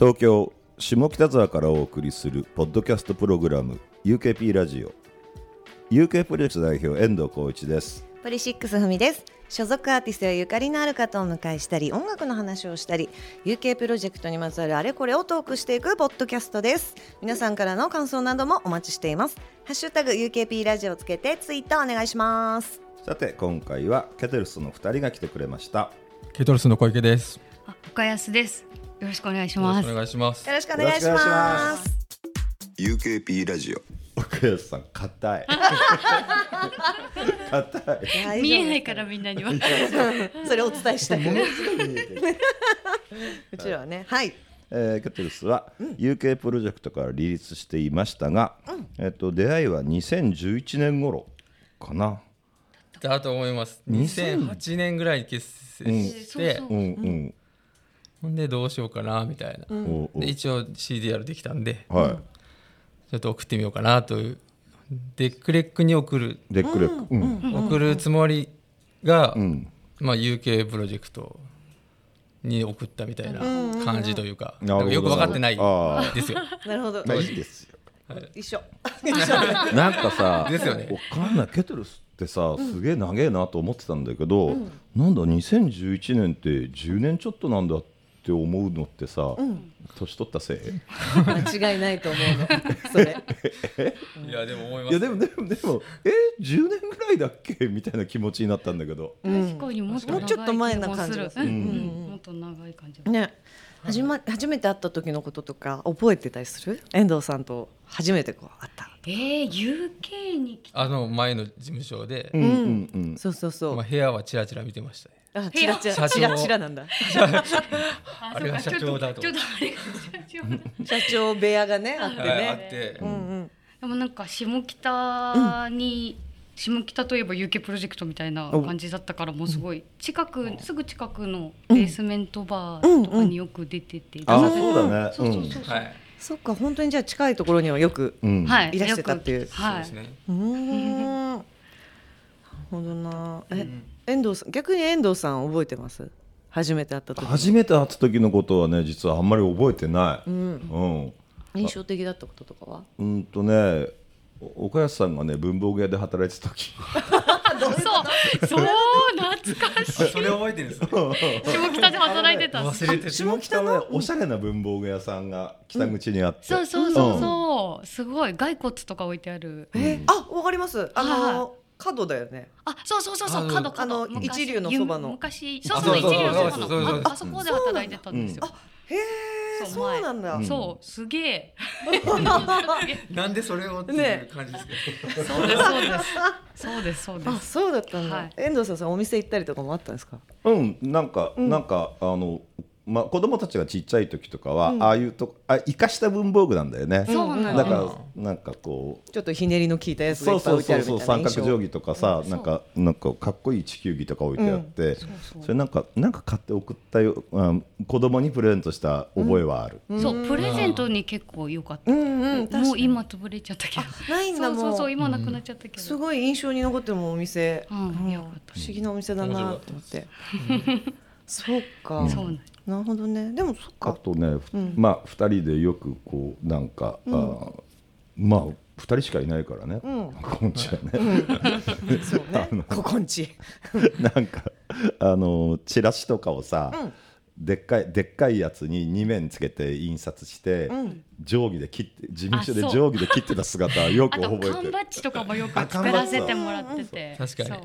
東京下北沢からお送りするポッドキャストプログラム UKP ラジオ。UK プロジェクト代表遠藤浩一です。ポリシックスふみです。所属アーティストやゆかりのある方を迎えしたり音楽の話をしたり UK プロジェクトにまつわるあれこれをトークしていくポッドキャストです。皆さんからの感想などもお待ちしています。ハッシュタグ UKP ラジオをつけてツイートお願いします。さて今回はケテルスの2人が来てくれました。ケトルスの小池です。あ、岡安です。よろしくお願いします。よろしくお。願いします。よ。ろしくお願いします。UKP ラジオ岡安さん硬い。硬い。見えないからみんなには。それをお伝えしたい。うちらはね。はい。えーケテルスは UK プロジェクトから離立していましたが、えっと出会いは2011年頃かな。だと思います。2008年ぐらいに結成して、そううんうん。ほんでどうしようかなみたいな。おうおう。で一応 CDR できたんで、はちょっと送ってみようかなという。デックレックに送る、い。デックレック。うん。送るつもりが、うん。まあ UK プロジェクトに送ったみたいな感じというか、なるほど。なんかよく分かってないあですよ。なるほど。一緒。なんかさ、ですよね。わかんないケテルスってさ、すげえ長えなと思ってたんだけど、なんだ2011年って10年ちょっとなんだって思うのってさ、年取ったせい？間違いないと思うの。それ。いやでも思いまいやす。でもでもでもえ10年ぐらいだっけ？みたいな気持ちになったんだけど。確かにもっともうちょっと前な感じがする。うん。うん。もっと長い感じ。ね初ま初めて会った時のこととか覚えてたりする？遠藤さんと初めてこう会った。えー、UK に来あの前の事務所で、うん。うんうん。そうそうそう、まあ部屋はチラチラ見てましたね。あチラチラ。チラチラなんだ。あれが社長だと。ちょっとあれが社長。社長部屋がねあってはいあっねて、うんうん。でもなんか下北に、下北といえば UK プロジェクトみたいな感じだったからもうすごい近く、すぐ近くのベースメントバーとかによく出てて、あ出させてそうだね。そうそうそうそう、はい、そっか本当にじゃあ近いところにはよくい。いらしてたっていう。はい。そうですね。うーん。なるほどな。え、遠藤さん逆に遠藤さん覚えてます？初めて会った時初めて会った時のことはね実はあんまり覚えてない。うん。うん。印象的だったこととかは？うんとねお岡安さんがね文房具屋で働いてた時。そうそう懐かしい。それ覚えてるんですね。下北で働いてた。忘れてる。下北のねおしゃれな文房具屋さんが北口にあって、そうそうそうそう、すごい。骸骨とか置いてある。え？あわかります。あはいの角だよね。あそうそうそうそう角角。あの昔一流のそばの。ゆ昔そうあそう一流のそばの。ああそこで働いてたんですよへえそうなんだ、前。そうすげえ。なんでそれをっていう感じですけど。そうですそうです。そうですそうであすそうだったんだ、はい。遠藤さんさお店行ったりとかもあったんですか？うんなんか、なんかあのまあ子供たちがちっちゃい時とかは、ああいうとあ生かした文房具なんだよね。そうなんだだからなんかこうちょっとひねりの効いたやつがそいうっぱいそう置いてあるみたいな印象そうそう三角定規とかさ、なんかなんかかっこいい地球儀とか置いてあって、それなんかなんか買って送ったよ、うん、子供にプレゼントした覚えはある。そうプレゼントに結構良かった。うんうんもう今潰れちゃったけど。ないんだそうそう今なくなっちゃったけど。すごい印象に残ってるもんお店、うんよかっ不思議なお店だなと思って、そうかそうなるほどね。でもそっあかとね、ふまあ二人でよくこうなんか、あーまあ二人しかいないからね、こんちはね、そうね。ここんち。なんかあのチラシとかをさ、でっかいでっかいやつに2面つけて印刷して、定規で切って事務所で定規で切ってた姿はよくあと覚えてる。缶バッジとかもよく作らせてもらってて。確かに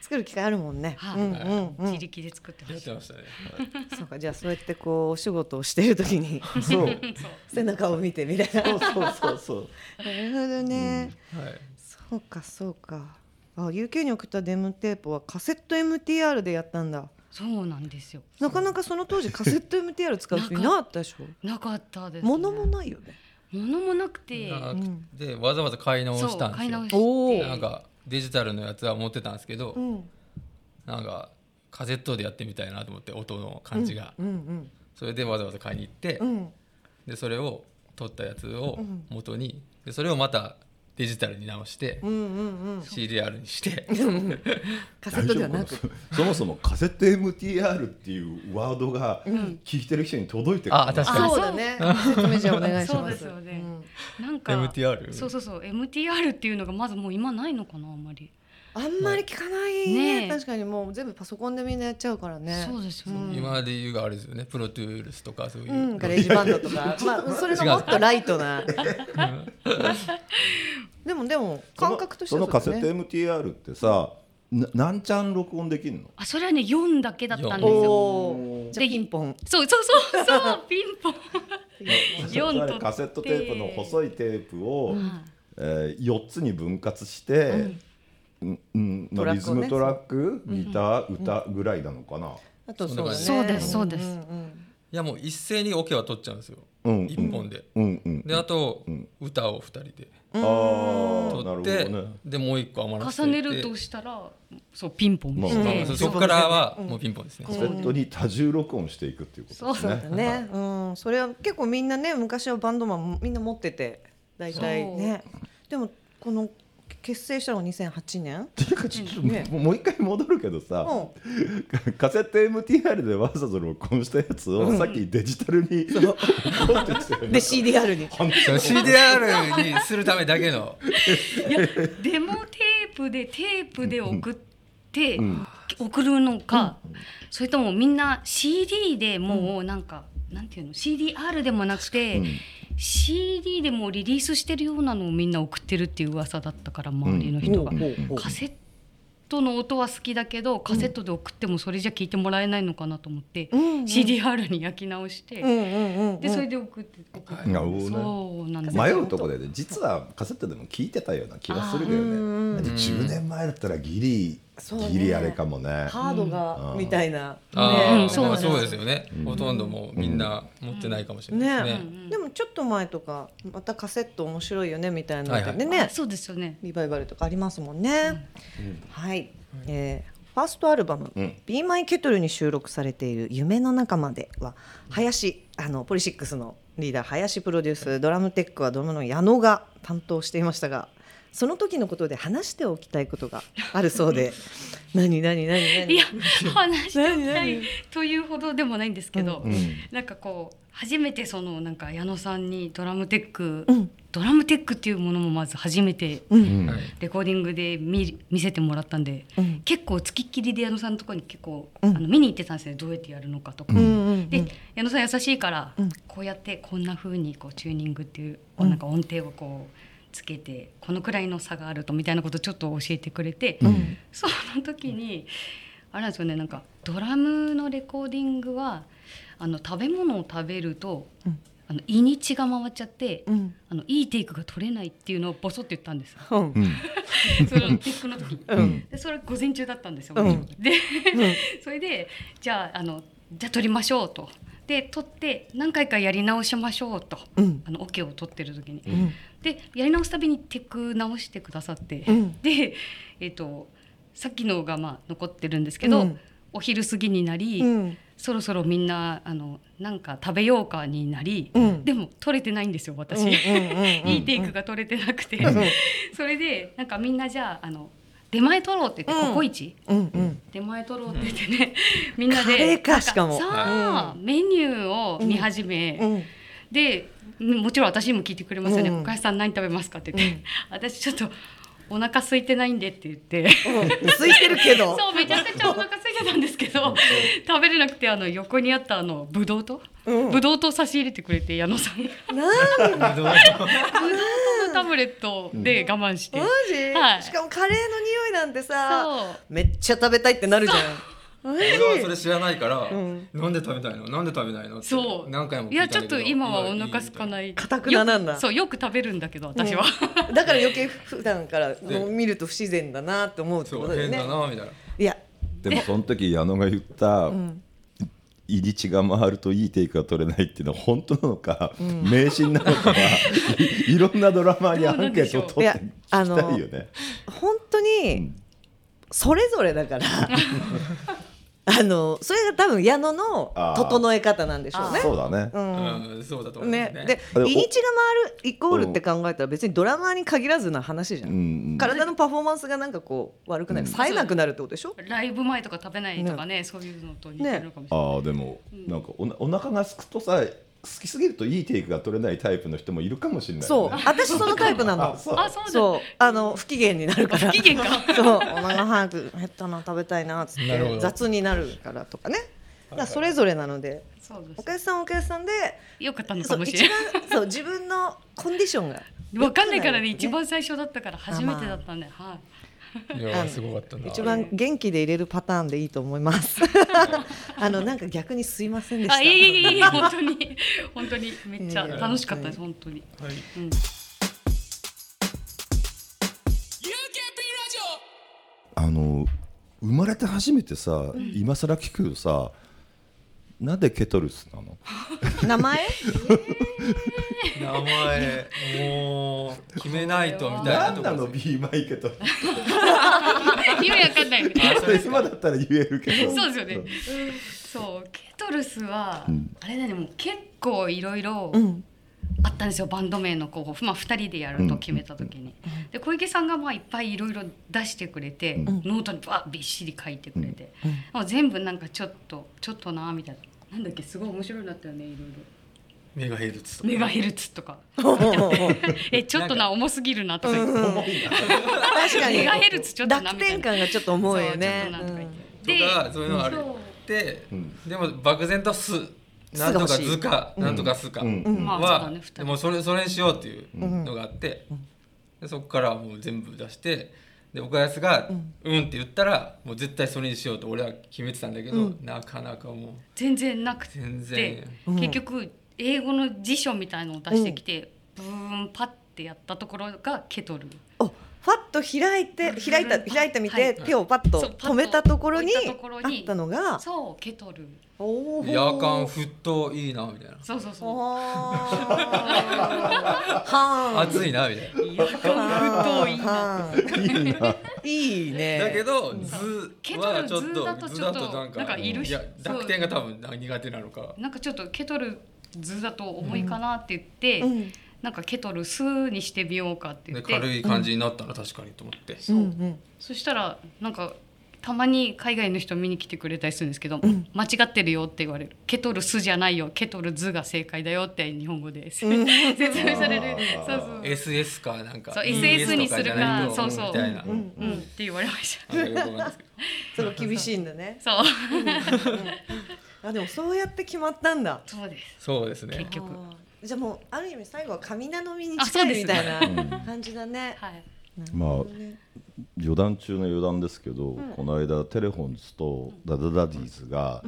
作る機会あるもんね、はい。うんうんうん。自力で作ってました。やってましたね。そうかじゃあそうやってこうお仕事をしている時にそう。背中を見てみたいな。そうそうそうそう。なるほどね、はい。そうかそうか。あ UK に送ったデモテープはカセット MTR でやったんだ。そうなんですよ。なかなかその当時カセット MTR 使う人いなかったでしょ？なかったです、ね、物もないよね。物もなくて。なくてわざわざ買い直したんですよ。買い直。して。なんかデジタルのやつは持ってたんですけど、うん。なんかカセットでやってみたいなと思って音の感じが、うんうんそれでわざわざ買いに行って、うん。でそれを撮ったやつを元にでそれをまたデジタルに直して、うんうんうん。CDR にして。カセットではなく。そもそもカセット MTR っていうワードが聞いてる人に届いてるあ確かに。そうだね。説明じゃあお願いしそうますですよね。うん。なんか MTR そうそうそう MTR っていうのがまずもう今ないのかなあんまり。あんまり聞かない。ねねえ。確かにもう全部パソコンでみんなやっちゃうからね。そうですよね、今で言うがあれですよね。プロトゥールスとかそういう、うん、ガレージバンドとか、まあ、それがもっとライトな。でも、でも、感覚としてはそのカセット。MTR ってさな何ちゃん録音できるの？あそれはね4だけだったんですよ。おお、じゃあ、ピンポン。そうそうそうそう ピンポン。四 それとカセットテープの細いテープを、んえー、4つに分割して、うん。うんまあ、リズムトラック、ギター、歌ぐらいなのかな？あと、そうだね。そうですそうです。んんいやもう一斉にオケは取っちゃうんですよ、うん。一本で。うん。うん。であと、ん。歌を二人で。ああ、なるほ取って、どね。でもう一個余らせて。重ねるとしたらそうピンポンでしたまあねそこからはもうピンポンですね、カセットに多重録音していくっていうことですそうね。だね。うん、それは結構みんなね、昔はバンドマン、みんな持ってて。大体ね。でも、この結成したのが2008年。ていうかちょっとねもう一回戻るけどさ、うん。カセット MTR でわざわざ録音したやつをさっきデジタルに録音ってきてるで、CDR に。CDR にするためだけのいやデモテープでテープで送って、ん送るのか、それともみんな CD でもうなんか、なんていうの？CDR でもなくて、うん。CD でもリリースしてるようなのをみんな送ってるっていう噂だったから周りの人が、カセットの音は好きだけどカセットで送ってもそれじゃ聞いてもらえないのかなと思って、うん。うん CDR に焼き直して、うんうんうんうん。でそれで送ってそうなんです迷うとこでね。実はカセットでも聞いてたような気がするけどうんねだって10年前だったらギリギリあれかもね。ハードが、みたいな。あそうそうですよね、ほとんどもうみんな持ってないかもしれないですね、ね。でもちょっと前とかまたカセット面白いよねみたいなのでね、あそうですよね。リバイバルとかありますもんね。はい、えーファーストアルバム「うん。Be My Kettle」に収録されている「夢の中までは」林あのポリシックスのリーダー林プロデュースドラムテックはドラムの矢野が担当していましたがその時のことで話しておきたいことがあるそうで。何何何何？いや話しておき何たい何というほどでもないんですけど、うん。なんかこう初めてそのなんか矢野さんにドラムテック、うん。ドラムテックっていうものもまず初めてレコーディングで見見せてもらったんで、うん。結構つきっきりで矢野さんのところに結構、うん。あの見に行ってたんですねどうやってやるのかとか。うんうんで矢野さん優しいから、うん。こうやってこんな風にこうチューニングっていうなんか音程をこうつけてこのくらいの差があるとみたいなことをちょっと教えてくれて、うん。その時にあれなんですよねなんかドラムのレコーディングはあの食べ物を食べると、うん。あの胃に血が回っちゃって、うん。あのいいテイクが取れないっていうのをボソって言ったんですよ。うん。うん。そのテックの時に。うん。でそれ午前中だったんですよ。うん。で、それでじゃああのじゃあ撮りましょうと。で撮って何回かやり直しましょうと。うん。あのオケを撮ってる時に。うんでやり直すたびにテック直してくださって、うん。でえっ、とさっきのがまあ残ってるんですけど、うん。お昼過ぎになり、うん。そろそろみんなあのなんか食べようかになり、うん。でも撮れてないんですよ私。いいテイクが取れてなくて、ん。それでなんかみんなじゃああの出前取ろうって言って、うん。ココイチ？出前取ろうって言ってね、みんなでさあ、メニューを見始め、うん。でもちろん私にも聞いてくれますよね「うんお母さん何食べますか?」って言って、私ちょっとお腹空いてないんでって言って。うん。空いてるけど。そうめちゃくちゃお腹空いてたんですけど。食べれなくてあの横にあったあのブドウと、うん。ブドウと差し入れてくれて矢野さん。がなんどう タブレットで我慢して、マジ、はい。しかもカレーの匂いなんてさめっちゃ食べたいってなるじゃん俺はそれ知らないから、ん。なんで食べたいの？なんで食べないの？ってそう。何回も聞いやちょっと今はお腹空かない。かたくななんだ。よそうよく食べるんだけど私は、だから余計普段から見ると不自然だなって思うってことだよね。変だなみたいな。いや。でもその時矢野が言った、ん入り血が回るといいテイクが取れないっていうのは本当なのか、迷信なのかはい いろんなドラマーにアンケートを取っていきたいよね。本当にそれぞれだから あのそれが多分矢野の整え方なんでしょうね。そうだね、うん。うん、そうだと思いますね。ね、で日にちが回るイコールって考えたら別にドラマーに限らずな話じゃん、うん体のパフォーマンスがなんかこう悪くなる、冴えなくなるってことでしょ？ライブ前とか食べないとかねそういうのと似てるのかもしれない、ああでもなんかおなお腹がすくとさ好きすぎるといいテイクが取れないタイプの人もいるかもしれないそう。私そのタイプなの。あそう。あそうだ。そう。あの不機嫌になるから。不機嫌か。そう。お腹早く減ったな食べたいなっつって雑になるからとかねだそれぞれなのでそうです。お客さんはお客さんでよかったのそう一かもしれない番そう自分のコンディションがわかんないからね。一番最初だったから初めてだったんで、はいいや、すごかったな。一番元気で入れるパターンでいいと思います。あのなんか逆にすいませんでした。あいえいえいえ本当に本当にめっちゃ楽しかったです本当に、はい。うん、あの生まれて初めてさ、今更聞くよさなんでケトルスなの？名前？名前、もう決めないとみたいな。ところです。B マイケトル 意味わかんないそうですか今だったら言えるけど。そうですよね。そうケトルスは、うん。あれだねもう結構いろいろうん。あったんですよバンド名の候補、まあ、2人でやると決めた時に、で小池さんがまあいっぱいいろいろ出してくれて、ノートにバーびっしり書いてくれて、もう全部なんかちょっとちょっとなみたいななんだっけすごい面白いなったよねいろいろ。メガヘルツとか。メガヘルツとか。えちょっとな重すぎるなとか言って、確かにメガヘルツちょっとな楽みたいな。天感がちょっと重いよね。とかそういうのがあるで、うん。でも漠然と「す」なんとか「ず」かなんとか「す」かうん。うん。まあそうだはでもそれそれにしようっていうのがあって。でそこからもう全部出してで岡安が「うん」って言ったらもう絶対それにしようと俺は決めてたんだけどなかなかも全然なくて全然。結局英語の辞書みたいのを出してきて、ブーンパッてやってところがケトル。おファッと開いて開いた開いてみて、はい。手をパッと止めたところにあったのがそうケトル。夜間沸騰いいなみたいな。そうそうそう。はあ暑いなみたいな。夜間沸騰いいなはいいないいね。だけど「ず」ケトルはちょっと図だと図ちょっとだとなんかなんかいるし。濁点が多分苦手なのか。なんかちょっとケトル図だと重いかなって言って、うんなんかケトルスにしてみようかって言でって。軽い感じになったら確かにと思って。そう、うんうん。そしたらなんかたまに海外の人見に来てくれたりするんですけど、間違ってるよって言われるケトルスじゃないよケトルズが正解だよって日本語で 説明される。そうそう。SS かなんか。そう SS にするかそうそう。みたいな。うんうん。って言われました。それ厳しいんだね。そう。あでもそうやって決まったんだ。そうです。そうですね。結局じゃあもうある意味最後は神頼みにあ近いみたいな感じだね。はい。まあね。余談中の余談ですけど、この間テレフォンズとダダダディーズが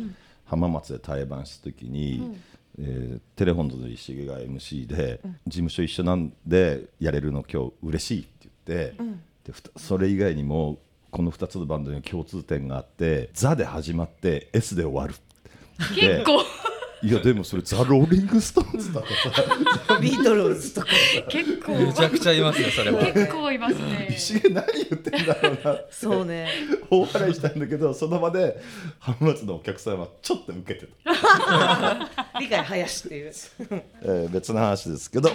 浜松で対バンした時に、えーテレフォンズの石毛が MC で、事務所一緒なんでやれるの今日嬉しいって言って、でふたそれ以外にもこの2つのバンドに共通点があって「ザ」で始まって S で終わる。で結構いやでもそれザ・ローリング・ストーンズだとさ。ビートルズとか。結構めちゃくちゃいますよそれは。結構いますね。石毛何言ってんだろうなってそうね。大笑いしたんだけどその場で浜松のお客さんはちょっと受けてた、理解林っていう。えー別の話ですけど、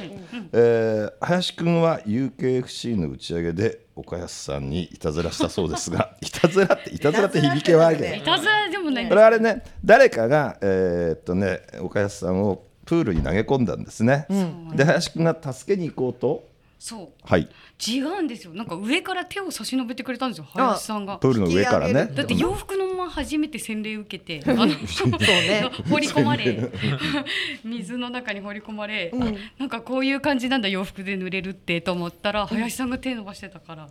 えー林くんは UKFC の打ち上げで岡安さんにいたずらしたそうですが いたずらっていたずらって響きはあるけどいたずらでもない。これあれね誰かが、えーっとね岡安さんをプールに投げ込んだんですね、で林くんが助けに行こうとそう。はい。違うんですよ。なんか上から手を差し伸べてくれたんですよ。林さんが。プールの上からね。だって洋服のまま初めて洗礼受けて あのそうね。放り込まれ 水の中に放り込まれ、あなんかこういう感じなんだ洋服で濡れるってと思ったら林さんが手伸ばしてたから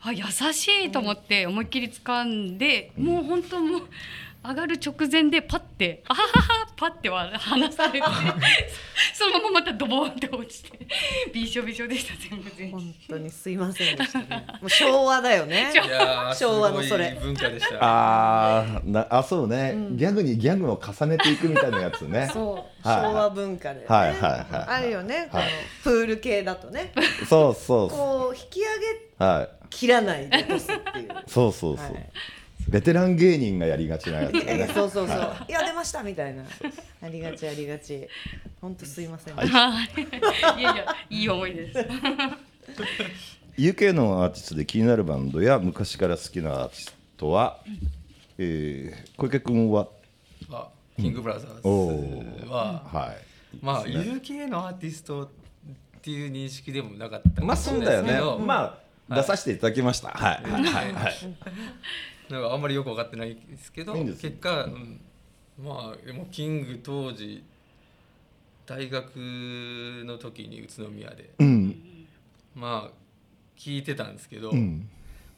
あ優しいと思って思いっきり掴んで、もう本当もう上がる直前でパッてあはははパッては離されて そのまままたドボンって落ちてびしょびしょでした全部全身。本当にすいませんでしたね。もう昭和だよね。いやー昭和のそれ。すごい文化でした。あーなあそうね、ギャグにギャグを重ねていくみたいなやつね。そう。はい昭和文化でね。はいはいはい。あるよね。このはい。プール系だとね。そうそうそこう引き上げうはい。切らないで落とすっていう。そうそうそう、はいベテラン芸人がやりがちなやつだね そうそうそう。い。や出ましたみたいな。ありがちありがち。本当すいません。い。やいやいい思いです。UK のアーティストで気になるバンドや昔から好きなアーティストは、えー小池君は？はキングブラザおーズは、はい。まあね。UK のアーティストっていう認識でもなかったかまあそうだよねないですけど、まあ出させていただきました。はい。はい。はい。はいなんかあんまりよく分かってないですけど結果、うん。まあでもキング当時大学の時に宇都宮で。うん。まあ聞いてたんですけど、うん。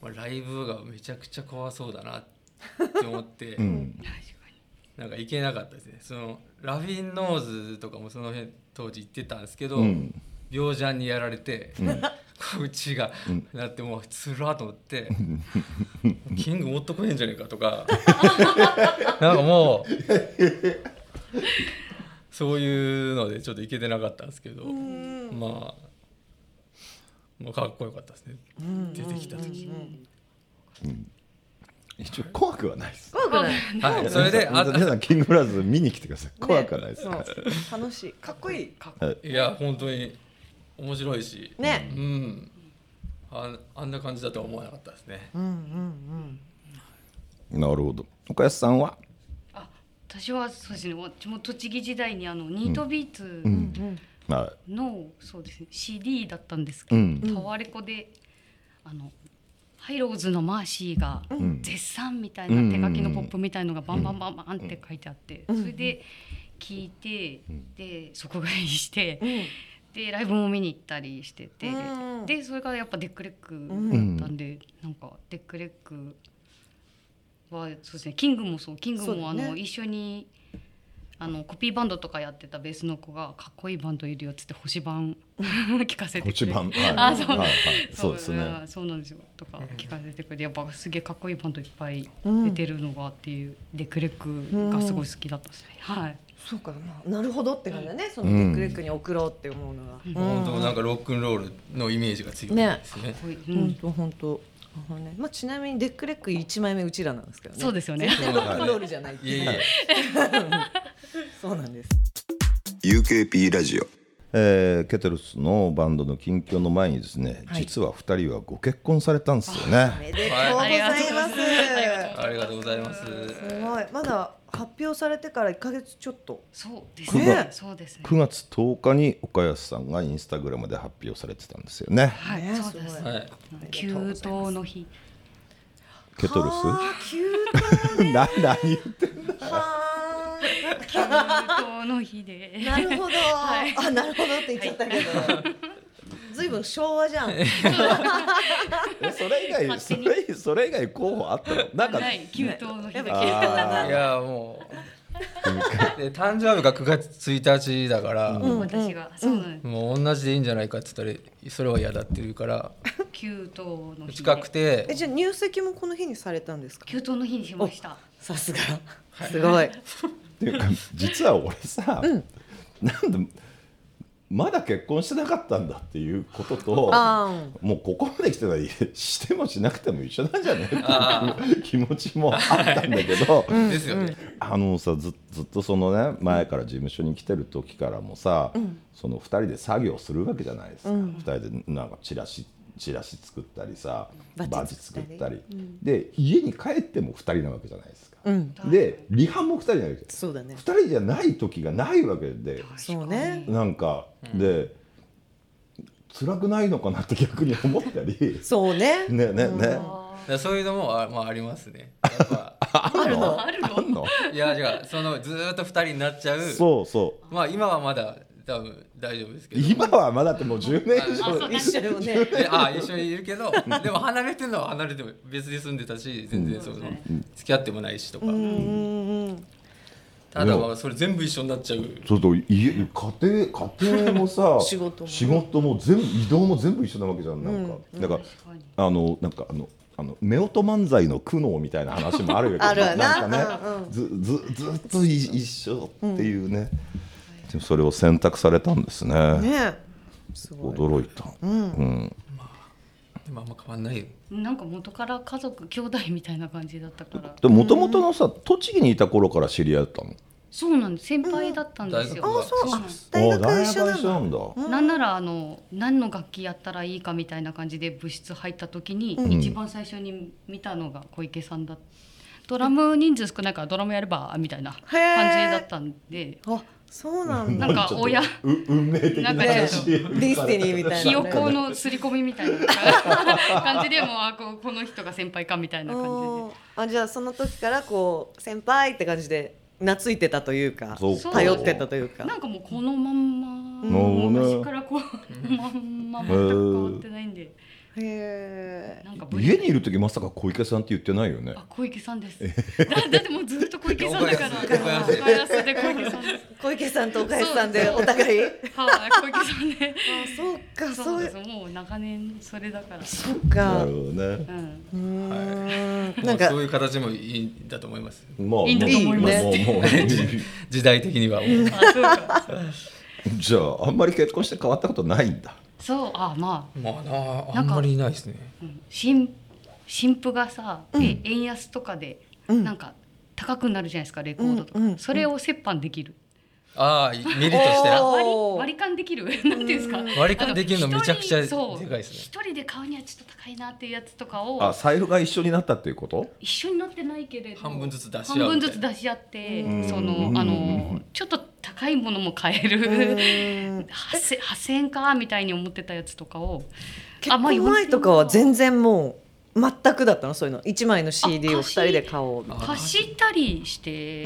まあ、ライブがめちゃくちゃ怖そうだなって思って、うん。なんか行けなかったですね。そのラフィンノーズとかもその辺当時行ってたんですけど、うん。病ジャンにやられて、こう血がなってもうつらーと思って、キングもっと来へんじゃねえかとか。なんかもうそういうのでちょっと行けてなかったんですけどまあもうかっこよかったですね。出てきた時。一応怖くはないです。怖くない。はい、それであ皆さんキングブラザーズ見に来てください。怖くはないです。そう。楽しい。かっこいい。はい。いや本当に面白いし、ね。うん。ああんな感じだとは思わなかったですね。なるほど。岡安さんは？あ私はそうですね。私も栃木時代にあのニートビーツはの、そうですね。CD だったんですいけど、うん。タワレコであのハイローズのマーシーが絶賛みたいな手書きのポップみたいのがバンバンバンバンって書いてあって、それで聞いて、で即買いして、でライブも見に行ったりしてて、うんでそれがやっぱデックレックだったんで、なんかデックレックはそうですねキングもそうキングもあそうだね。の、一緒にあのコピーバンドとかやってたベースの子がかっこいいバンドいるよっつって星版 聞かせてくれて。星版。あそう。はいはい。そう。ですね。あそうなんですよ。とか聞かせてくれてやっぱすげえかっこいいバンドいっぱい出てるのがっていう、デクレックがすごい好きだったですね、はいそうかな。なるほどって感じだね。そのデックレックに送ろうって思うのが。本当なんかロックンロールのイメージが強いですね。本当本当。まあちなみにデックレック一枚目うちらなんですけどね。そうですよね全然ロックンロールじゃない。いえいえ。そうなんです。UKP ラジオえーケテルスのバンドの近況の前にですね、はい実は2人はご結婚されたんですよねおめでとうございます。ありがとうございます。すごい。まだ発表されてから一ヶ月ちょっと。そうですね。ね。そうですね。9月10日に岡安さんがインスタグラムで発表されてたんですよね。はい、ねそうです。はい。急騰の日ケトルスはあ急な何言っては急騰の日であなるほど。あなるほどって言っちゃったけど。ずいぶん昭和じゃん。えそれ以外それそれ以外候補あったの？なんかはい。急騰の日だいやもう。で誕生日が9月1日だから、私が。そうなんですもう同じでいいんじゃないかって言ったらそれは嫌だって言うから。急騰の日で。近くて。えじゃあ入籍もこの日にされたんですか？急騰の日にしました。さすが。すごい。っていうか実は俺さ、なんでまだ結婚してなかったんだっていうこととあもうここまで来てない してもしなくても一緒なんじゃね？っていう気持ちもあったんだけど、ですよね。あのさずずっとそのね前から事務所に来てる時からもさ、その2人で作業するわけじゃないですか、2人でなんかチラシチラシ作ったりさバッジ作ったり、作で家に帰っても2人なわけじゃないですか、うん。でリハも2人なわけですそうだね。2。人じゃない時がないわけで。そうね。なんか、で辛くないのかなって逆に思ったり。そうね。ねねね。そういうのもあ,、まあ、ありますね。やっぱ。あるの？あるの？あんの？いやじゃあそのずーっと2人になっちゃう。そうそう。まあ今はまだ多分大丈夫ですけど。今はまだってもう10年以上。一緒よね。であ一緒にいるけどでも離れてるのは離れても別に住んでたし全然その、付き合ってもないしとか、うんうんうん。ただまあそれ全部一緒になっちゃう。ちょっと家家庭家庭もさ 仕事も。仕事も全部移動も全部一緒なわけじゃんなんか、だから確かにあのなんかあのあの夫婦漫才の苦悩みたいな話もあるよあるわな。なんかね、うんうん。ずずずっとい一緒っていうね、でもそれを選択されたんですね。ね。すごい。驚いた、うん。でもあんま変わんないよ。なんか元から家族兄弟みたいな感じだったから。でもともとのさ栃木にいた頃から知り合ったの？そうなんです。先輩だったんですよ、うん。あそう。なん。です大学あ大一緒なんだ。なん。だなんならあの何の楽器やったらいいかみたいな感じで部室入った時に、ん。一番最初に見たのが小池さんだ。ドラム人数少ないからドラムやればみたいな感じだったんで。あそうなんだ。なんか親。う運命的なんかちょっと destiny みたいな。ねひよこの刷り込みみたいな感じでもうあここの人が先輩かみたいな感うんあじゃあその時からこう先輩って感じで懐いてたというか頼ってたという。感じでなんかもうこのまんま昔からこう まんま全く変わってないんでへえなんか家にいる時まさか小池さんって言ってないよねあ小池さんです。だだってもうずっと小池さんだから。小池さんです。小池さんと岡安さんでお互い？はい、小池さんで。あそうかそそううです。もう長年それだから。そうなかるほどねうん。うーんななんんかかそういう形もいいんだと思いますまあいいんだと思いますもうもうもう 時代的にはもうあ、そうか。じゃああんまり結婚して変わったことないんだそう、あ、ままあなあなんまりいないですね。ん新新婦がさ、え円安とかでうん。なんか高くなるじゃないですかレコードとか。それを折半できる。ああメリットして割り割り勘できる。なんていうんですか。割り勘できるのめちゃくちゃでかいですね。一人で買うにはちょっと高いなっていうやつとかを。あ財布が一緒になったっていうこと？一緒になってないけれど。半分ずつ出し合う半分ずつ出し合ってうん。そのあのちょっと高いものも買える。うん。8000 8000円か？みたいに思ってたやつとかを。結婚前とかは全然もう全くだったのそういうの。一枚の CD を二人で買おう。貸し？たりして。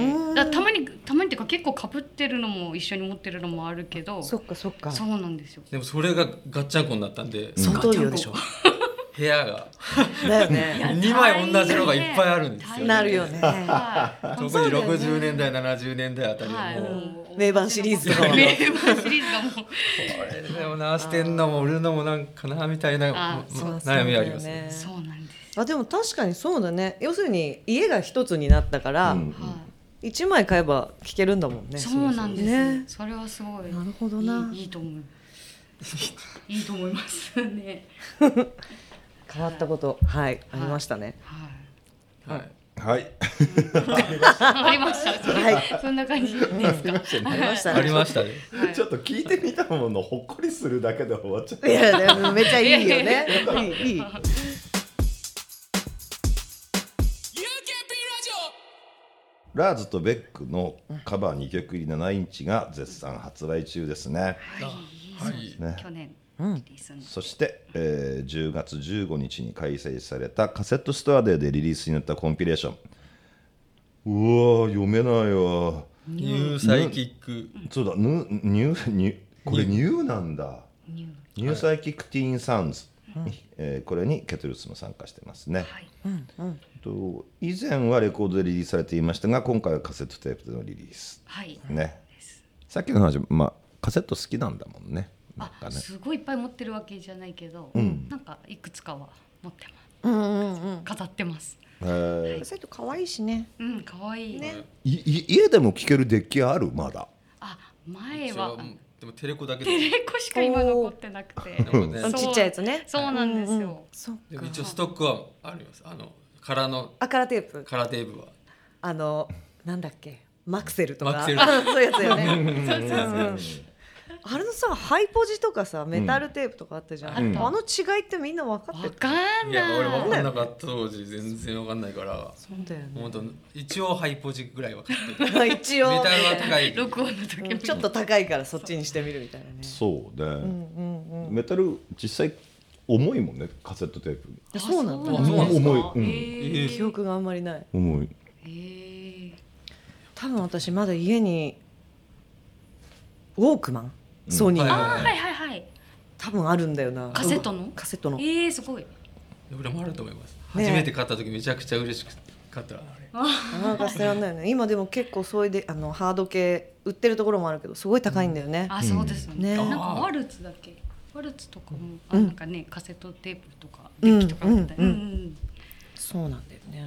たまにたまにっていうか結構かぶってるのも一緒に持ってるのもあるけど。そっかそっか。そうなんですよ。でもそれがガッチャンコになったんで相当量でしょ部屋が。だよね。2枚同じのがいっぱいあるんですよなるよね。は い特にそうだよね。60年代70年代あたりははい。も名盤シリーズと名盤シリーズがもう。これでもなしてんのも売るのもなんかなみたいなあま悩みありますね。ね。そうなんですあでも確かにそうだね。要するに家が一つになったから、うんはい一枚買えば聞けるんだもんね。そうなんです、ね。それはすごい。なるほどな。いいいいと思う。いいと思いますね 変わったことはい、ありましたね。はい。はい。はい。ありました。はい。そんな感じですか？ありましたありましたちょっと聞いてみたものほっこりするだけで終わっちゃった。いやでもめっちゃいいよね。いいいいラーズとベックのカバー2曲入り7インチが絶賛発売中ですね。はいね。去年うん。リリースのそして、えー10月15日に開催されたカセットストアデーでリリースになったコンピレーション。うわー読めないわ。 New Psychic。そうだ、ヌニューニュこれ New。なんだ。 New。Psychic Teen Sounds、えーこれにケトルスも参加してますね。はい。と以前はレコードでリリースされていましたが今回はカセットテープでのリリース。はい。ね。さっきの話、まあ、カセット好きなんだもんね。なんあかね。すごいいっぱい持ってるわけじゃないけど、ん。なんかいくつかは持ってます。うんうんうん。飾ってます。えー。サイト可愛いしね。うん可愛い。ね。いい家でも聴けるデッキある？まだ。あ前一は応でもテレコだけテでレコしか今残ってなくて。ねちっちゃいやつね。そうなんですうんうんよ。そっか。でも一応ストックはあります。あのカラーのあカラーテープ。カラーテープは。あのなんだっけ？マクセルとか。マクセル。そういうやつよね。うんあれのさハイポジとかさメタルテープとかあったじゃん、うん。あの違いってみんな分かってる？わかんい。や俺分ない。かんなかった当時全然分かんないから。そうだよね。本当一応ハイポジぐらい分かってる。一応メタルは高い。録音の時もうん。ちょっと高いからそっちにしてみるみたいなね。そうね、うんうんうん。メタル実際重いもんねカセットテープ。あそうなんだ。あそうなんですか？重いうん。へー。記憶があんまりない。重い。へー。多分私まだ家にウォークマン？ソニーの、はいあーはいはいはい。多分あるんだよな。カセットの？カセットの。ええすごい。俺もあると思います。ね。初めて買った時めちゃくちゃ嬉しかったあれ。なんか捨てらんないよね。今でも結構そういうであのハード系売ってるところもあるけどすごい高いんだよね、あそうですよね。ね。なんかワルツだっけ？ワルツとかもあうんなんかねカセットテープとかデッキとかあったりうん。うん。うん。そうなんだよね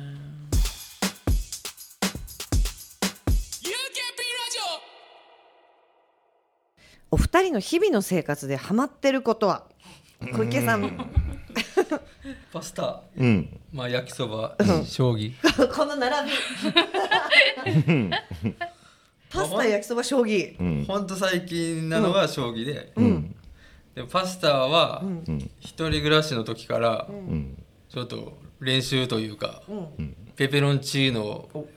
お二人の日々の生活でハマってることは？小池さん。パスタ。うん。まあ焼きそば。将棋。この並び。パスタ焼きそば将棋。うん。ほんと最近なのが将棋で、うん。でパスタはうん。一人暮らしの時からうん。ちょっと練習というか、うん。ペペロンチーノを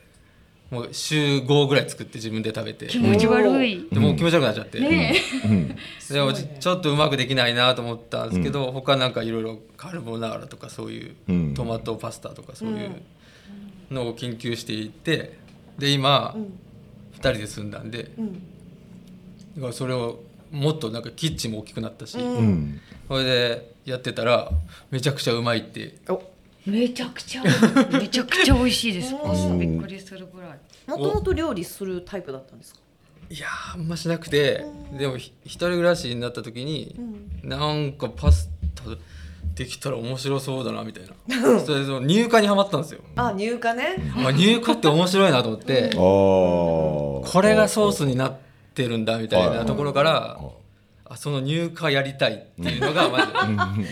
もう週5ぐらい作って自分で食べて。気持ち悪い。でもう気持ち悪くなっちゃって、ねうん。でもちちょっとうまくできないなと思ったんですけど、他なんかいろいろカルボナーラとかそういううん。トマトパスタとかそういうのを研究していってで今、2人で住んだんで、だからそれをもっとなんかキッチンも大きくなったし、うん。それでやってたらめちゃくちゃうまいってめちゃくちゃ めちゃくちゃ美味しいです。パスタびっくりするぐらい。もともと料理するタイプだったんですか？いやーあんましなくてでもひ一人暮らしになった時に、なんかパスタできたら面白そうだなみたいな。それでその入荷にはまったんですよ、あ入荷ね。まあ、入荷って面白いなと思って。これがソースになってるんだみたいなところからあその入荷やりたいっていうのがま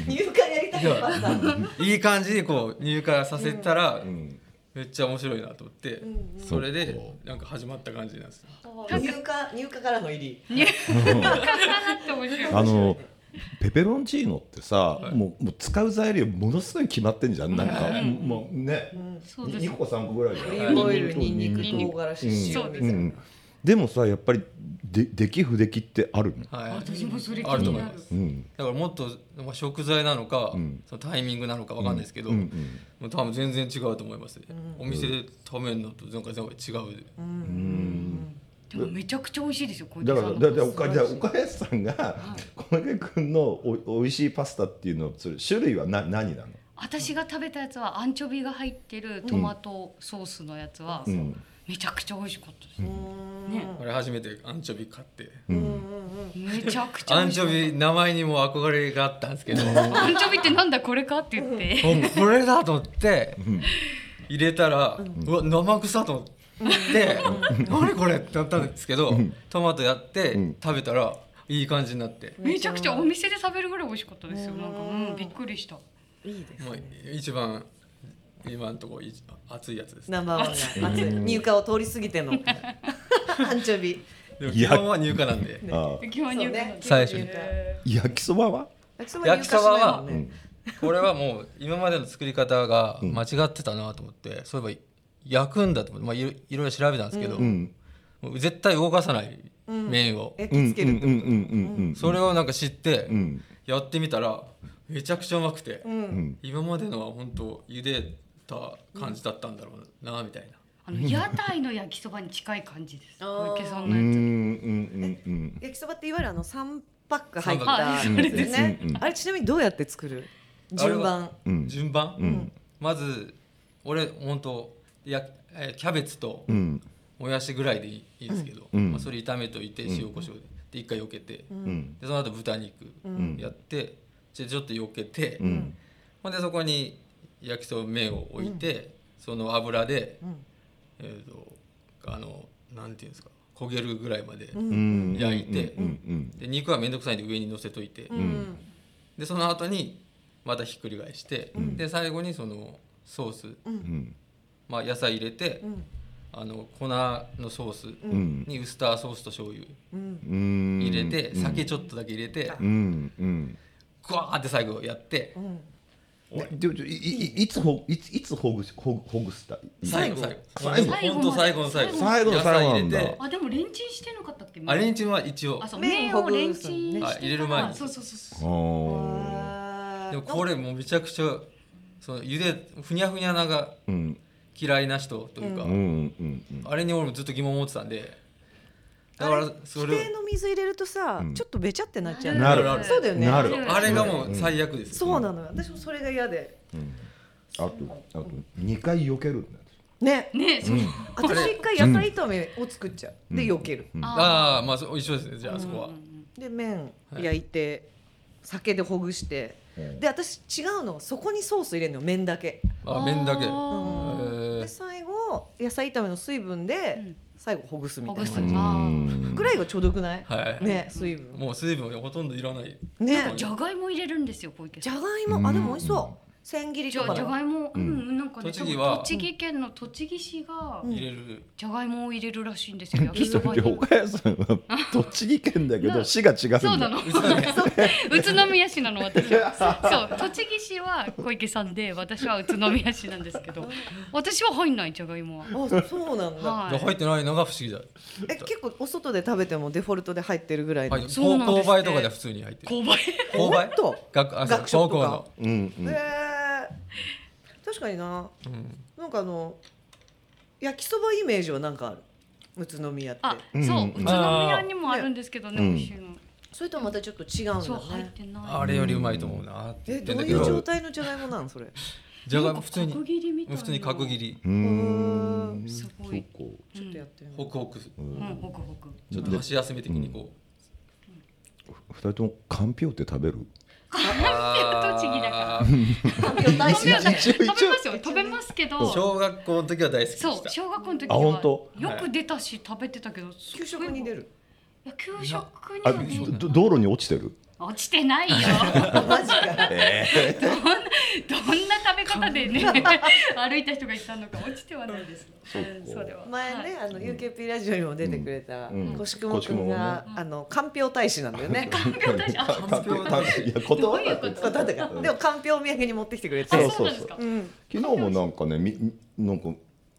入荷いいい感じにこう入荷させたらうん。めっちゃ面白いなと思ってそれでなんか始まった感じなんですよ。入荷入荷からの入り。って面白い。あのペペロンチーノってさ、もうもう使う材料ものすごい決まってんじゃんなんか、もうね、そうです。2個3個ぐらいじゃん。オリーブオイル唐辛子うん。塩みたいなうんでもさやっぱりで出来不出来ってあるの、はい。私もそれ気あるとになる思います。うん。だからもっと、まあ、食材なのか、ん。そのタイミングなのかわかんないですけど、うんうんもう多分全然違うと思います。ね、お店で食べるのとなんか全然違う、でもめちゃくちゃ美味しいですよださんのからだだ岡じゃあ岡安さんが小池君のおおいしいパスタっていうのそれ種類はな何なの、私が食べたやつはアンチョビが入ってるトマトソースのやつはうんめちゃくちゃ美味しかったです、ね。これ初めてアンチョビ買って、めちゃくちゃアンチョビ名前にも憧れがあったんですけど。アンチョビってなんだこれかって言って。おこれだと思って入れたら、うわ生臭と思って何これってなったんですけどトマトやってん。食べたらいい感じになって、めちゃくちゃお店で食べるぐらい美味しかったですよ。なんかうんびっくりした。いいですもう一番今のところい熱いやつですナンバーワンが熱い。入荷を通り過ぎての。アンチョビ。でも基本は入荷なんで。あ基本に言うそうね。最初に。焼きそばは？焼きそば入荷しないもん。ねこれはもう今までの作り方が間違ってたなと思って、そういえば焼くんだと思って、まあ、いろいろ調べたんですけど、うん。絶対動かさない麺を、焼き付けるってうんうんうんうんうんそれをなんか知ってうん。やってみたらめちゃくちゃうまくて、うん。今までのは本当茹でた感じだったんだろうなみたいな、あの屋台の焼きそばに近い感じです。小池さんのやつ。焼きそばっていわゆるあの三パック入ったやつですねあれちなみにどうやって作る？順番。うん。順番、ん。まず俺本当やえーキャベツとうん。もやしぐらいでいいですけど、うん。まあ、それ炒めといて塩コショウで。で一回避けて、うん。でその後豚肉ん。やって、でちょっと避けて、うん。ほんでそこに焼きそば麺を置いて、その油で、ん。えー、とあのなんていうんですか焦げるぐらいまで、うん。焼いてで肉は面倒くさいんで上に乗せといて、うん。でその後にまたひっくり返して、で最後にそのソース、うん。まあ、野菜入れて、ん。あの粉のソースうん。にウスターソースと醤油うん。入れて、酒ちょっとだけ入れて、うん。うん。グワーって最後やって、でもいいいいつほいついつほぐしほぐほぐした？最後最後。最後。本当最後の最後。最後の最後なんあでもレンチンしてなかったっけ？あレンチンは一応。あそう。麺麺をレンチンして入れる前に。そうそうそうそう。あでもこれもうめちゃくちゃその茹でふにゃふにゃなが嫌いな人というか、あれに俺もずっと疑問を持ってたんでだからそれを規定の水入れるとさうん。ちょっとべちゃってなっちゃうなる。そうだよね。なる。あれがもう最悪です、そうなのよ。私もそれが嫌で。あとあと二回避けるんだよ。ね。ねそう。私一回野菜炒めを作っちゃう。で避ける。ああまあそう一緒ですねじゃあそこは、で麺焼いて酒でほぐして。で私違うの。はそこにソース入れるのよ。麺だけ。あ麺だけ。へでー最後の野菜炒めの水分でうん最後ほぐすみたいな。ほぐらいがちょうどよくない、はい。ね水分。もう水分ほとんどいらない。ね。じゃがいも入れるんですよ小池じさん。ゃがいも？あでも美味しそう千切りじゃとかじゃがいも、うん、なんかね、栃木は栃木県の栃木市が入れる。じゃがいもを入れるらしいんですよ。焼きそばに。岡谷さんは栃木県だけど 市が違うんだ。そうなの。宇都宮市なの私は。そう栃木市は小池さんで私は宇都宮市なんですけど、私は入んないじゃがいもは。あそうなんだ、はい。入ってないのが不思議だ。え結構お外で食べてもデフォルトで入ってるぐらいの、はい。そうなんです購買とかでは普通に入ってる。購買。購買？と？学あ学校の。うんうん。へえ 確かにな。うん。なんかあの焼きそばイメージはなんかある。宇都宮って。そう、うん。宇都宮にもあるんですけどね、うん。美味しいの。それとはまたちょっと違うんそうだね入ってない。あれよりうまいと思うな。って言えどどういう？状態のじゃがいもなんそれ？じゃがいも普通に。角切りみたいな。普通に角切。り。うーん。すごい。ちょっとやってホクホク。うん、ホクホク。ちょっと箸休め的にこ二人ともかんぴょうって食べる？かんぴょう大好きだ ね食べますよ。食べますけど。小学校の時は大好きでそう小学校の時は。よく出たし食べてたけど給食に出る？い。や給食にあは出るど道路に落ちてる？落ちてないよ。マジか。どんな方でね 歩いた人がいたのか落ちてはないです。うんそれは。前ね、あの UKP ラジオにも出てくれたうん。こしくんが、こしくもあのかんぴょう大使なんだよね。かんぴょういや言ど葉だってういうこと？だってか。でもかんぴょうお土産に持ってきてくれて。そうそうなんですか。うん、昨日もなんかねみなんか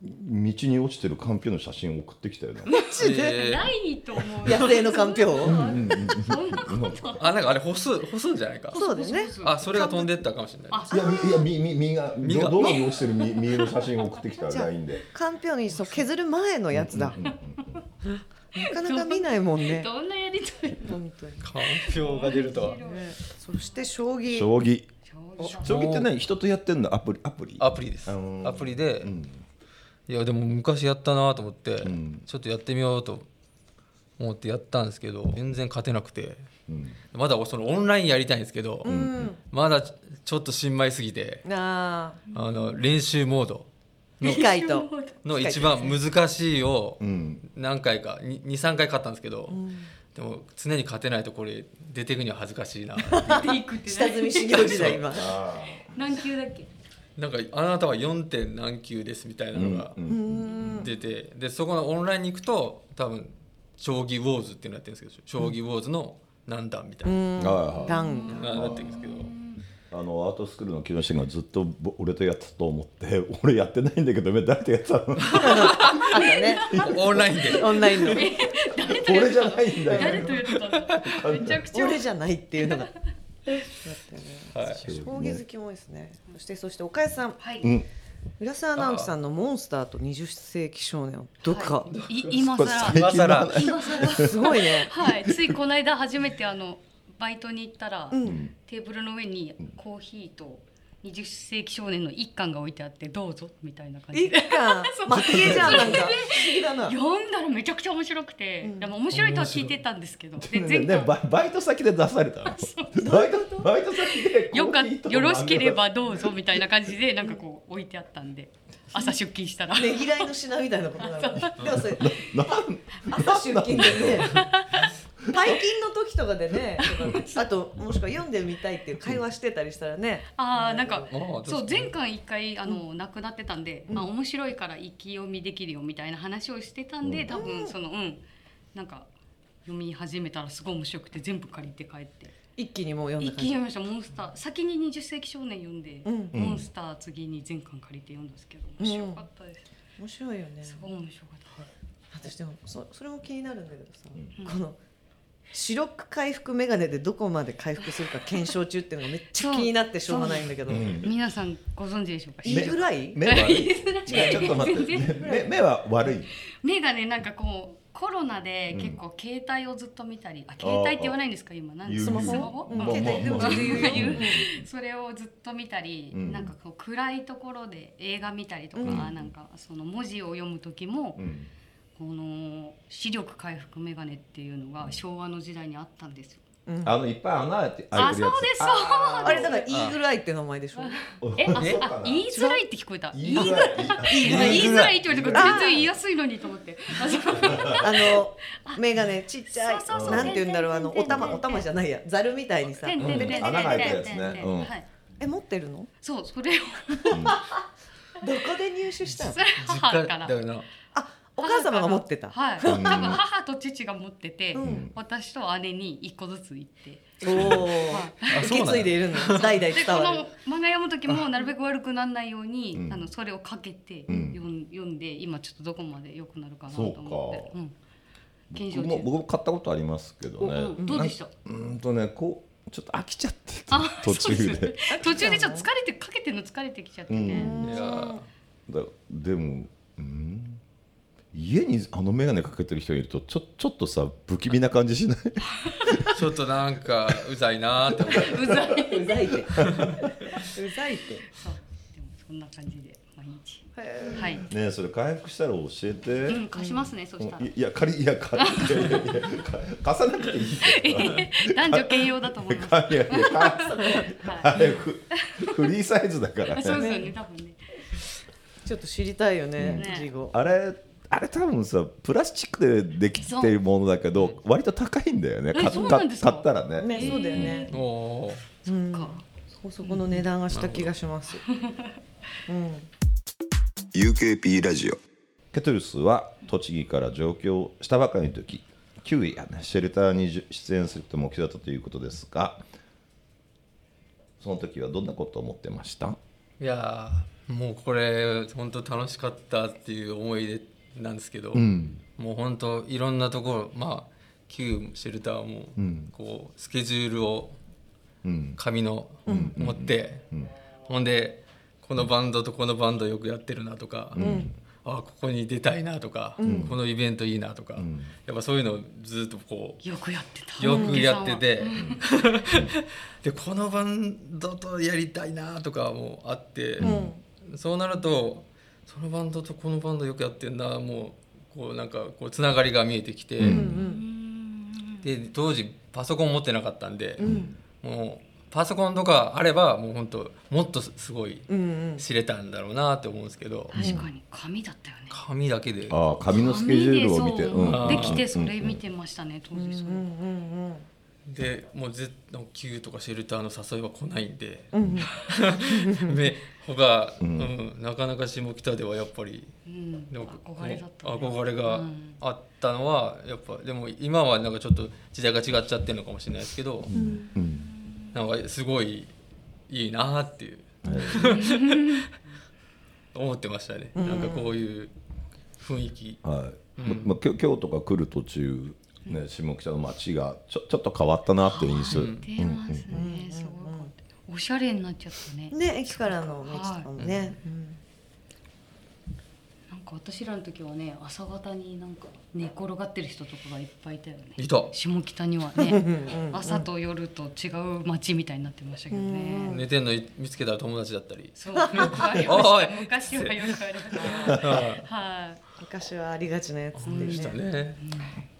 道に落ちてるかんぴょうの写真送ってきたよね。えー。ないと思う野生のかんぴょう？そんなことあなんかあれ干す干すんじゃないか？そうですね。あそれが飛んでったかもしれない。あいやみいやみみみが実が？道路に落ちてるみみの写真送ってきたじゃあ LINE で。かんぴょうにそう削る前のやつだ。なかなか見ないもんね。どんなやりとり？本当に。かんぴょうが出るとは。ねそして将棋。将棋。将棋って何？人とやってんの？アプリアプリ？アプリです。あのーアプリでうんいやでも昔やったなと思ってん。ちょっとやってみようと思ってやったんですけど全然勝てなくて。うん。まだそのオンラインやりたいんですけどうん。まだちちょっと新米すぎてああ。あの練習モード。理解と。の一番難しいをうん。何回か23回勝ったんですけどでも常に勝てないとこれ出ていくには恥ずかしいな。出ていくって下積み修行時代今。あ何級だっけ？なんかあなたは 4. 点何級ですみたいなのがうんうん。出てでそこのオンラインに行くと多分将棋ウォーズっていうのやってるんですけど将棋ウォーズの何段みたいなうん。あダン。ななってるんですけどあのアートスクールの木下がずっとぼ俺とやってたと思って 俺やってないんだけど誰とやってたの？あったね。オンラインでオンラインの。俺じゃないんだよ誰とやってたの？めちゃくちゃ俺じゃないっていうのが。だったよね。はい将棋好きも多いですね。そしてそして岡谷さん、はい、うん。浦沢直樹さんのモンスターと20世紀少年をどっか、い。今これさ今更。今更。すごいね。はい。ついこの間初めてあのバイトに行ったら、うん。テーブルの上にコーヒーと20世紀少年の一巻が置いてあってどうぞみたいな感じ一で巻 負けじゃんなんか。読んだらめちゃくちゃ面白くて、うん。でも面白いとは聞いてたんですけどでね。前回ねバイバイト先で出されたの？バイトバイト先でよかよろしければどうぞみたいな感じでなんかこう置いてあったんで朝出勤したら、ねぎらいの品みたいなことなの。でもそれ 朝出勤でね。退勤の時とかでね、あともしくは読んでみたいっていう会話してたりしたらね。ああなんかそう前回一回あの、亡くなってたんで、まあ面白いから一気読みできるよみたいな話をしてたんで、多分そのうん。なんか読み始めたらすごい面白くて全部借りて帰って。一気にもう読ん一だ感じ。気に読みました。モンスター。先に20世紀少年読んで、うん。モンスター次に全巻借りて読んだんですけど面白かったです、面白いよね。すごい面白かった、私でもそそれも気になるんだけどさ、この視力回復メガネでどこまで回復するか検証中っていうのがめっちゃ気になってしょうがないんだけど、う。ん。皆さんご存知でしょうか？いいぐらい？目悪 い違うちょっと待って。目目は悪い？目がねなんかこうコロナで結構携帯をずっと見たり、あ携帯って言わないんですか？今。なん言う。スマスマホホ、うん。まあ携帯でも 言それをずっと見たり、うん。なんかこう暗いところで映画見たりとか、うん。なんかその文字を読む時も、うんこの視力回復メガネっていうのが昭和の時代にあったんですよ。あのいっぱい穴開いてあそうです。そう。あれだからイーグルアイって名前でしょ？えああ言いづらいって聞こえた。言いづらい言いづらい。って言われて全然言いやすいのにと思って。あのメガネちっちゃいそうそうそう。なんて言うんだろうあのおてんてんてんてん玉お玉じゃないや。ざるみたいにさ。てんてんてん。てんてん穴が開いたやつね。え持ってるの？そうそれを。どこで入手したの？実家母から。だよな。あお母様が持ってた。はい。多分母と父が持ってて、うん。私と姉に一個ずつ行って。おお受け継いでいるの。代々で伝わる。この漫画読む時もなるべく悪くならないように、うん。あのそれをかけてうん。読ん読んで今ちょっとどこまで良くなるかなと思って。そうか。ん、検証僕も中僕も買ったことありますけどね。どうでした？うーんとねこうちょっと飽きちゃってあ途中で。途中でちょっと疲れてかけてんの疲れてきちゃってね、うん。いやだでもうん家にあの眼鏡かけてる人いるとちょちょっとさ不気味な感じしない？ちょっとなんかうざいなーって思って うざい。うざいって。うざいって。そう。でもそんな感じで毎日。はい、ねえそれ回復したら教えて、うん、貸しますね、そしたら。いいや借りいや借りいやいや貸さなくていい男女兼用だ。と思いますいやい。や貸さあれフフリーサイズだからね。そうですよね多分ね。ちょっと知りたいよねね事後。あれあれ多分さプラスチックでできてるものだけど割と高いんだよね。えかそうなんですか？買ったらね。ねそうだよね。うん。か。そこそこの値段がした気がします。うん。UKP ラジオ。ケトルスは栃木から上京したばかりの時9位やねシェルターに出演すると目標だったということですがその時はどんなことを思ってました？いやーもうこれ本当楽しかったっていう思い出なんですけど、ん。もう本当いろんなところまあ旧シェルターもん。こうスケジュールをうん。紙の持って、ん。ほんでこのバンドとこのバンドよくやってるなとか、あここに出たいなとか、このイベントいいなとか、やっぱそういうのをずっとこうよくやってた。よくやってて、うん。でこのバンドとやりたいなとかもあって、そうなるとそのバンドとこのバンドよくやってんなもうこうなんかこうつながりが見えてきて、で当時パソコン持ってなかったんで、もうパソコンとかあればもう本当もっとすごいうんうん。知れたんだろうなって思うんですけど、確かに。紙だったよね。紙だけで。ああ紙のスケジュールを見て、ううん。できてそれ見てましたね当時それうんうんでもう絶対 Q とかシェルターの誘いは来ないんで。うんうん。め他、うん。なかなか下北ではやっぱり。うん。でも憧れ憧れがうん。あったのはやっぱでも今はなんかちょっと時代が違っちゃってるのかもしれないですけど、うん。なんかすごいいいなっていう。思ってましたね、なんかこういう雰囲気、はい。まま京京都が来る途中、ね、下北の街がちょちょっと変わったなっていう印象、うん。出ますね。すごかったおしゃれになっちゃったね。ね駅からの道とかもね。なんか私らの時はね朝方になんか寝転がってる人とかがいっぱいいたよね。いた。下北にはね。朝と夜と違う街みたいになってましたけどね。寝てんの見つけたら友達だったり、そう。よくありまおい。した昔はよくありました はい。昔はありがちなやつでしたね。うね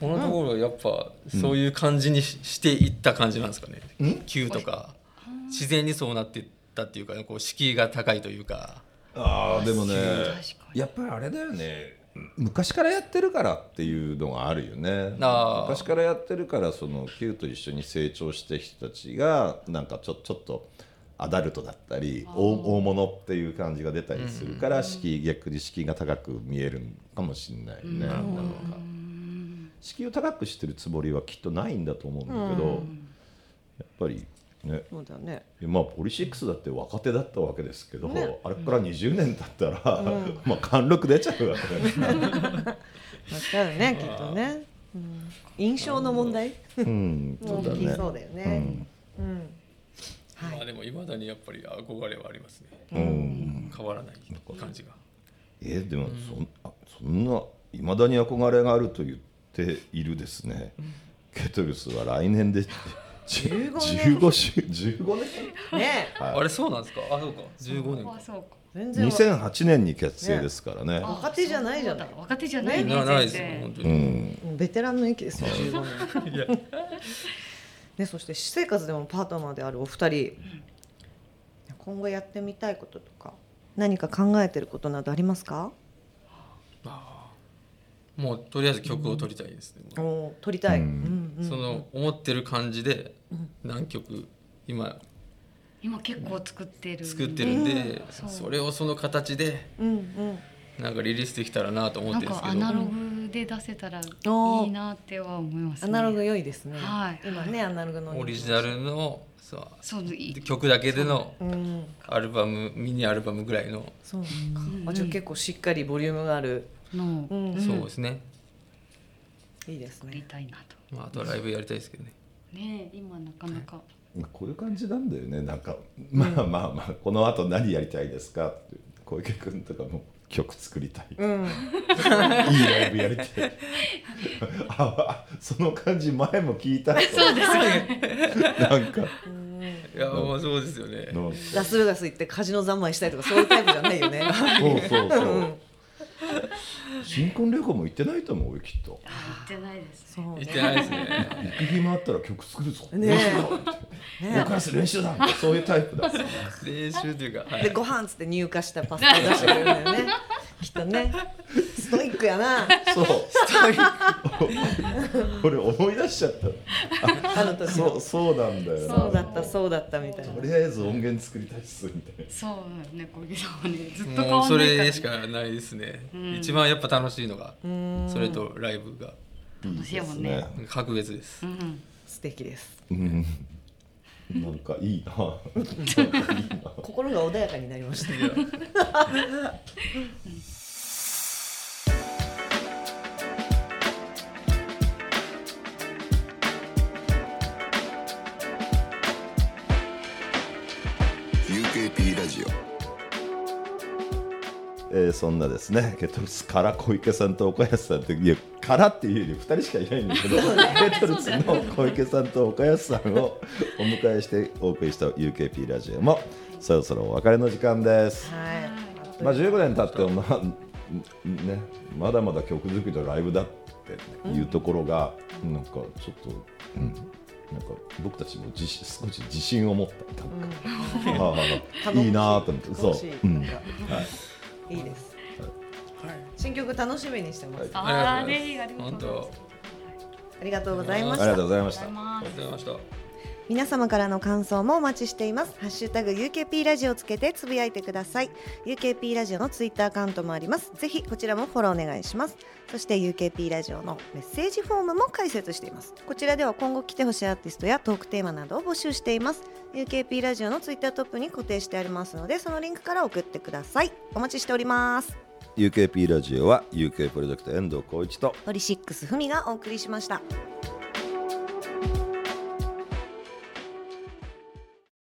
このところやっぱそういう感じにししていった感じなんですかね、Q とか。自然にそうなっていったっていうかこう敷居が高いというか。ああでもねやっぱりあれだよね。昔からやってるからっていうのがあるよね。昔からやってるからその Q と一緒に成長して人たちがなんかちょちょっとアダルトだったり大大物っていう感じが出たりするから敷居逆に敷居が高く見えるかもしれないね。なんか敷居を高くしてるつもりはきっとないんだと思うんだけど、やっぱりね。そうだね。まあポリシックスだって若手だったわけですけど、あれから20年経ったら、まあ貫禄出ちゃうわけだよね。きっとね。うん。印象の問題？うん、そうだね。そうだよね。うん。はい。まあでもいまだにやっぱり憧れはありますね。うん、変わらない感じが。えでもそんあそんないまだに憧れがあると言っているですね。ケトルスは来年で15 15週15年？ねはい。あれそうなんですか？あそうか。15年か。あそうか。全然2008年に結成ですからね。若手じゃないじゃない。若手じゃない。ね。なないです本当に、ん。もうベテランの域ですよ15年。ねそして私生活でもパートナーであるお二人。今後やってみたいこととか何か考えてることなどありますか？もうとりあえず曲を取りたいですね、おー撮りたい、ううんんうん。その思ってる感じで何曲今今結構作ってる。作ってるんで、そう。それをその形でうんうん。なんかリリースできたらなと思ってるんですけど。かアナログで出せたらいいなっては思います、ね、アナログ良いですね、はい。今ねアナログのオリジナルのそう。曲だけでのう。ん。アルバムミニアルバムぐらいの、そう。か、うん。あじゃあ結構しっかりボリュームがある、うん。そうですね、いいですね。たいなと。まあ、あとはライブやりたいですけどね。ねえ今なかなか。こういう感じなんだよね。なんかまあまあまあこの後何やりたいですか？って小池君とかも曲作りたい、うん。いいライブやりたい。ああその感じ前も聞いた そうですね。なんか。いやもうそうですよね。の。ラスベガス行ってカジノ三昧したいとかそういうタイプじゃないよね。そうそうそう新婚旅行も行ってないと思うよきっと。あ言ってないですそうね。言ってないですね。行く暇あったら曲作るぞ、ね練習だね僕らす練習だ。そういうタイプだ。練習というか、はい。でご飯っつって入荷したパスタを出してくれるんだよね。きっとねストイックやな。そう。俺思い出しちゃった。あの時そうそうなんだよな。そうだったそうだったみたいな。とりあえず音源作りたいっすみたいな。そうね小池さんはね。ずっと変わんないから、れしかないですね、ん。一番やっぱ楽しいのがうん。それとライブが。楽しいもんね。格別です、うん。素敵です。うん。なんかいいな。なんかいいな心が穏やかになりました えーそんなですねケトルスから小池さんと岡安さんっていやからっていうより2人しかいないんだけどケトルスの小池さんと岡安さんをお迎えしてお送りした UKP ラジオもそろそろお別れの時間です。はい。まあ、15年経っても、まあね、まだまだ曲作りとライブだっていうところが、なんかちょっと、うん、なんか僕たちも自信少し自信を持った。なんか、ああ い。いなと思って。そう。うんいいです。新曲楽しみにしてます。あーありねありがとうございます。がとうございますありがとうございましありがたとうございました。ありがとうございました皆様からの感想もお待ちしています。ハッシュタグ UKP ラジオをつけてつぶやいてください。UKP ラジオのツイッターアカウントもあります。ぜひこちらもフォローお願いします。そして UKP ラジオのメッセージフォームも開設しています。こちらでは今後来てほしいアーティストやトークテーマなどを募集しています。UKP ラジオのツイッタートップに固定してありますのでそのリンクから送ってください。お待ちしております。UKP ラジオは UK プロジェクト遠藤浩一とポリシックスふみがお送りしました